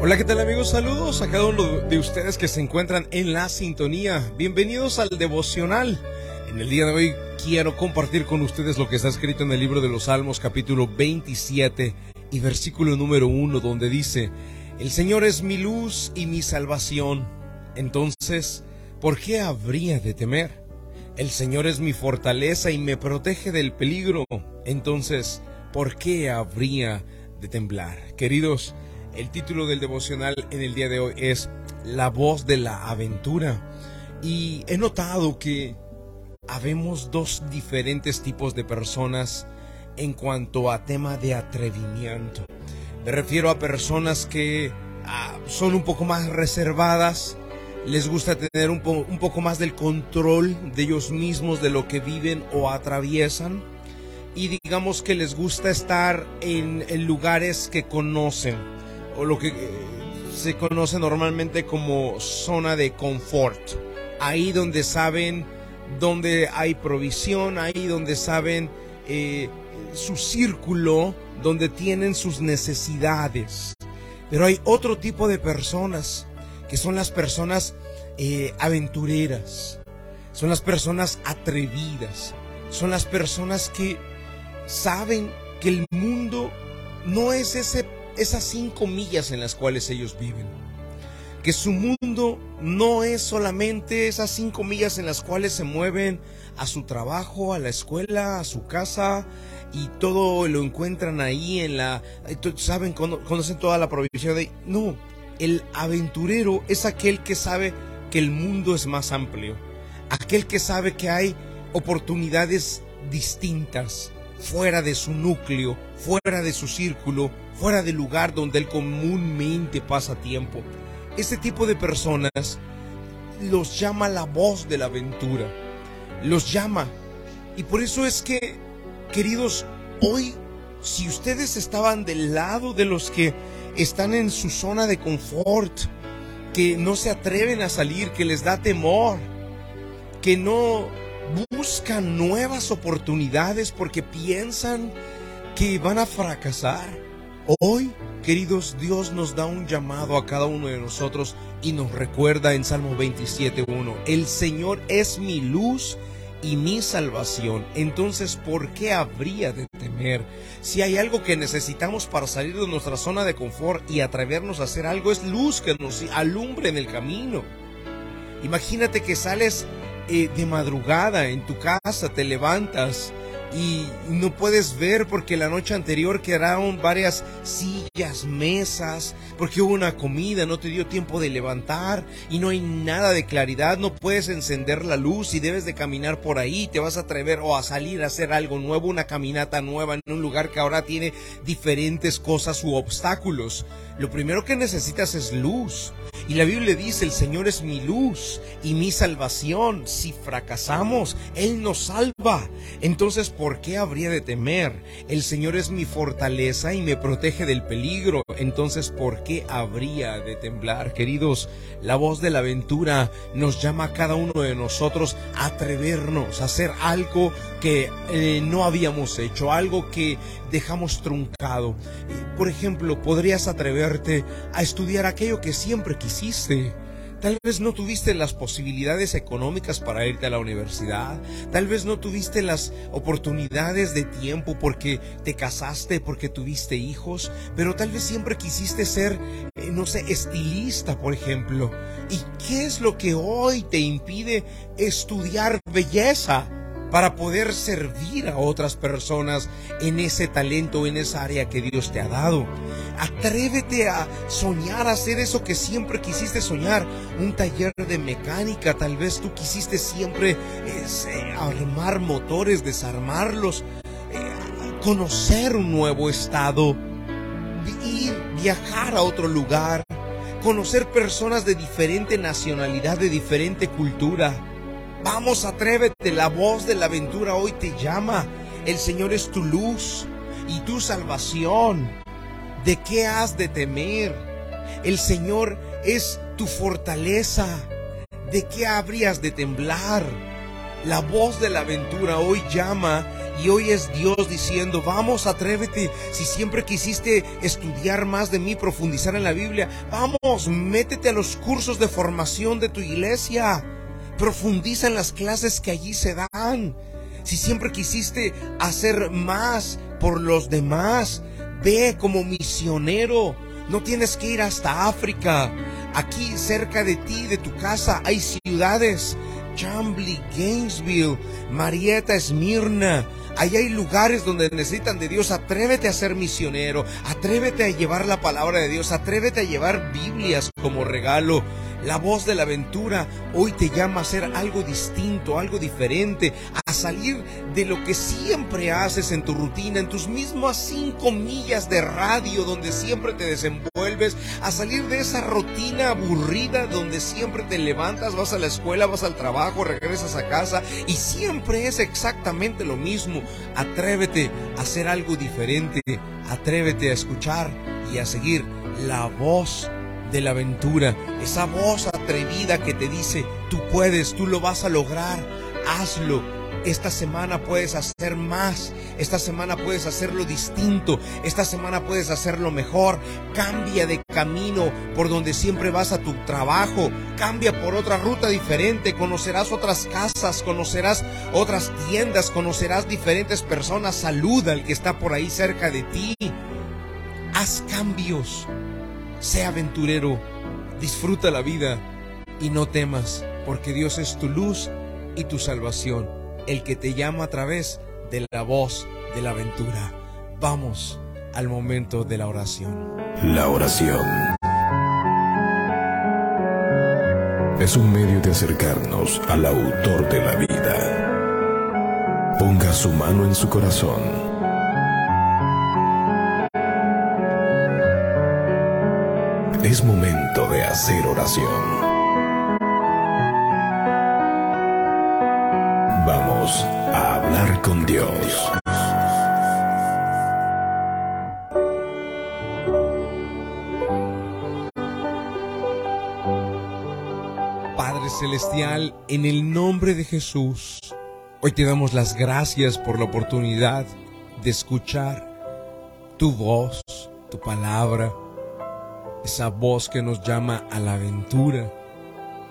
Hola, ¿qué tal amigos? Saludos a cada uno de ustedes que se encuentran en la sintonía. Bienvenidos al devocional. En el día de hoy quiero compartir con ustedes lo que está escrito en el libro de los Salmos capítulo 27 y versículo número 1 donde dice, El Señor es mi luz y mi salvación. Entonces, ¿por qué habría de temer? El Señor es mi fortaleza y me protege del peligro. Entonces, ¿por qué habría de temblar? Queridos, el título del devocional en el día de hoy es La voz de la aventura. Y he notado que habemos dos diferentes tipos de personas en cuanto a tema de atrevimiento. Me refiero a personas que ah, son un poco más reservadas, les gusta tener un, poco más del control de ellos mismos, de lo que viven o atraviesan. Y digamos que les gusta estar en lugares que conocen o lo que eh, se conoce normalmente como zona de confort. Ahí donde saben donde hay provisión, ahí donde saben eh, su círculo, donde tienen sus necesidades. Pero hay otro tipo de personas que son las personas eh, aventureras, son las personas atrevidas, son las personas que saben que el mundo no es ese, esas cinco millas en las cuales ellos viven. Que su mundo no es solamente esas cinco millas en las cuales se mueven a su trabajo, a la escuela, a su casa y todo lo encuentran ahí en la, saben, conocen toda la provisión de... No, el aventurero es aquel que sabe que el mundo es más amplio, aquel que sabe que hay oportunidades distintas fuera de su núcleo, fuera de su círculo, fuera del lugar donde él comúnmente pasa tiempo. Este tipo de personas los llama la voz de la aventura, los llama. Y por eso es que, queridos, hoy, si ustedes estaban del lado de los que están en su zona de confort, que no se atreven a salir, que les da temor, que no buscan nuevas oportunidades porque piensan que van a fracasar. Hoy, queridos, Dios nos da un llamado a cada uno de nosotros y nos recuerda en Salmo 27.1, el Señor es mi luz y mi salvación. Entonces, ¿por qué habría de temer? Si hay algo que necesitamos para salir de nuestra zona de confort y atrevernos a hacer algo, es luz que nos alumbre en el camino. Imagínate que sales eh, de madrugada en tu casa, te levantas y no puedes ver porque la noche anterior quedaron varias sillas, mesas, porque hubo una comida, no te dio tiempo de levantar y no hay nada de claridad, no puedes encender la luz y debes de caminar por ahí, te vas a atrever o a salir a hacer algo nuevo, una caminata nueva en un lugar que ahora tiene diferentes cosas u obstáculos. Lo primero que necesitas es luz. Y la Biblia dice, el Señor es mi luz y mi salvación. Si fracasamos, Él nos salva. Entonces, ¿por qué habría de temer? El Señor es mi fortaleza y me protege del peligro. Entonces, ¿por qué habría de temblar? Queridos, la voz de la aventura nos llama a cada uno de nosotros a atrevernos a hacer algo que eh, no habíamos hecho, algo que dejamos truncado. Por ejemplo, podrías atreverte a estudiar aquello que siempre quisiste. Tal vez no tuviste las posibilidades económicas para irte a la universidad. Tal vez no tuviste las oportunidades de tiempo porque te casaste, porque tuviste hijos. Pero tal vez siempre quisiste ser, eh, no sé, estilista, por ejemplo. ¿Y qué es lo que hoy te impide estudiar belleza? Para poder servir a otras personas en ese talento, en esa área que Dios te ha dado. Atrévete a soñar, a hacer eso que siempre quisiste soñar. Un taller de mecánica, tal vez tú quisiste siempre eh, armar motores, desarmarlos, eh, conocer un nuevo estado, ir, viajar a otro lugar, conocer personas de diferente nacionalidad, de diferente cultura Vamos, atrévete, la voz de la aventura hoy te llama. El Señor es tu luz y tu salvación. ¿De qué has de temer? El Señor es tu fortaleza. ¿De qué habrías de temblar? La voz de la aventura hoy llama Y hoy es Dios diciendo, vamos, atrévete. Si siempre quisiste estudiar más de mí, profundizar en la Biblia, vamos, métete a los cursos de formación de tu iglesia. Profundiza en las clases que allí se dan. Si siempre quisiste hacer más por los demás, ve como misionero. No tienes que ir hasta África. Aquí cerca de ti, de tu casa, hay ciudades. Chambly, Gainesville, Marietta, Esmirna. Ahí hay lugares donde necesitan de Dios. Atrévete a ser misionero. Atrévete a llevar la palabra de Dios. Atrévete a llevar Biblias como regalo. La voz de la aventura hoy te llama a hacer algo distinto, algo diferente, a salir de lo que siempre haces en tu rutina, en tus mismas cinco millas de radio donde siempre te desenvuelves, a salir de esa rutina aburrida donde siempre te levantas, vas a la escuela, vas al trabajo, regresas a casa y siempre es exactamente lo mismo. Atrévete a hacer algo diferente, atrévete a escuchar y a seguir la voz de la aventura, esa voz atrevida que te dice, tú puedes, tú lo vas a lograr, hazlo. Esta semana puedes hacer más, esta semana puedes hacerlo distinto, esta semana puedes hacerlo mejor, cambia de camino por donde siempre vas a tu trabajo, cambia por otra ruta diferente, conocerás otras casas, conocerás otras tiendas, conocerás diferentes personas, saluda al que está por ahí cerca de ti, haz cambios, Sé aventurero, disfruta la vida y no temas, porque Dios es tu luz y tu salvación, el que te llama a través de la voz de la aventura. Vamos al momento de la oración. La oración es un medio de acercarnos al autor de la vida. Ponga su mano en su corazón Es momento de hacer oración. Vamos a hablar con Dios. Padre Celestial, en el nombre de Jesús, hoy te damos las gracias por la oportunidad de escuchar tu voz, tu palabra esa voz que nos llama a la aventura,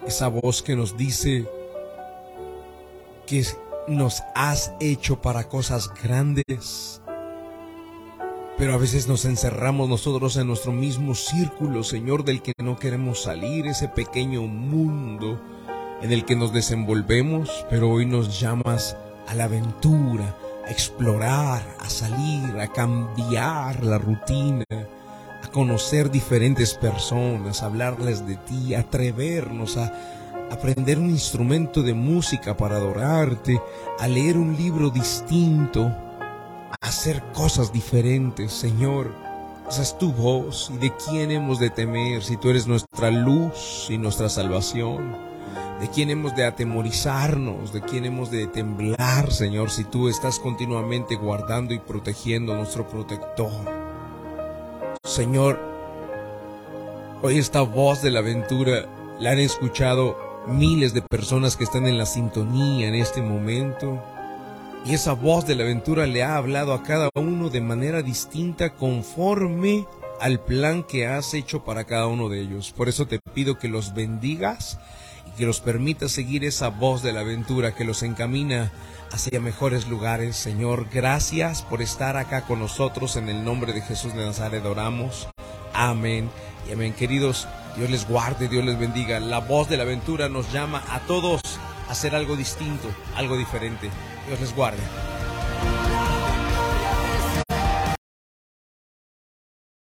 esa voz que nos dice que nos has hecho para cosas grandes. Pero a veces nos encerramos nosotros en nuestro mismo círculo, Señor, del que no queremos salir, ese pequeño mundo en el que nos desenvolvemos, pero hoy nos llamas a la aventura, a explorar, a salir, a cambiar la rutina conocer diferentes personas, hablarles de ti, atrevernos a aprender un instrumento de música para adorarte, a leer un libro distinto, a hacer cosas diferentes, Señor. Esa es tu voz y de quién hemos de temer si tú eres nuestra luz y nuestra salvación. De quién hemos de atemorizarnos, de quién hemos de temblar, Señor, si tú estás continuamente guardando y protegiendo a nuestro protector. Señor, hoy esta voz de la aventura la han escuchado miles de personas que están en la sintonía en este momento. Y esa voz de la aventura le ha hablado a cada uno de manera distinta conforme al plan que has hecho para cada uno de ellos. Por eso te pido que los bendigas que los permitas seguir esa voz de la aventura que los encamina hacia mejores lugares. Señor, gracias por estar acá con nosotros. En el nombre de Jesús de Nazaret oramos. Amén y amén. Queridos, Dios les guarde, Dios les bendiga. La voz de la aventura nos llama a todos a hacer algo distinto, algo diferente. Dios les guarde.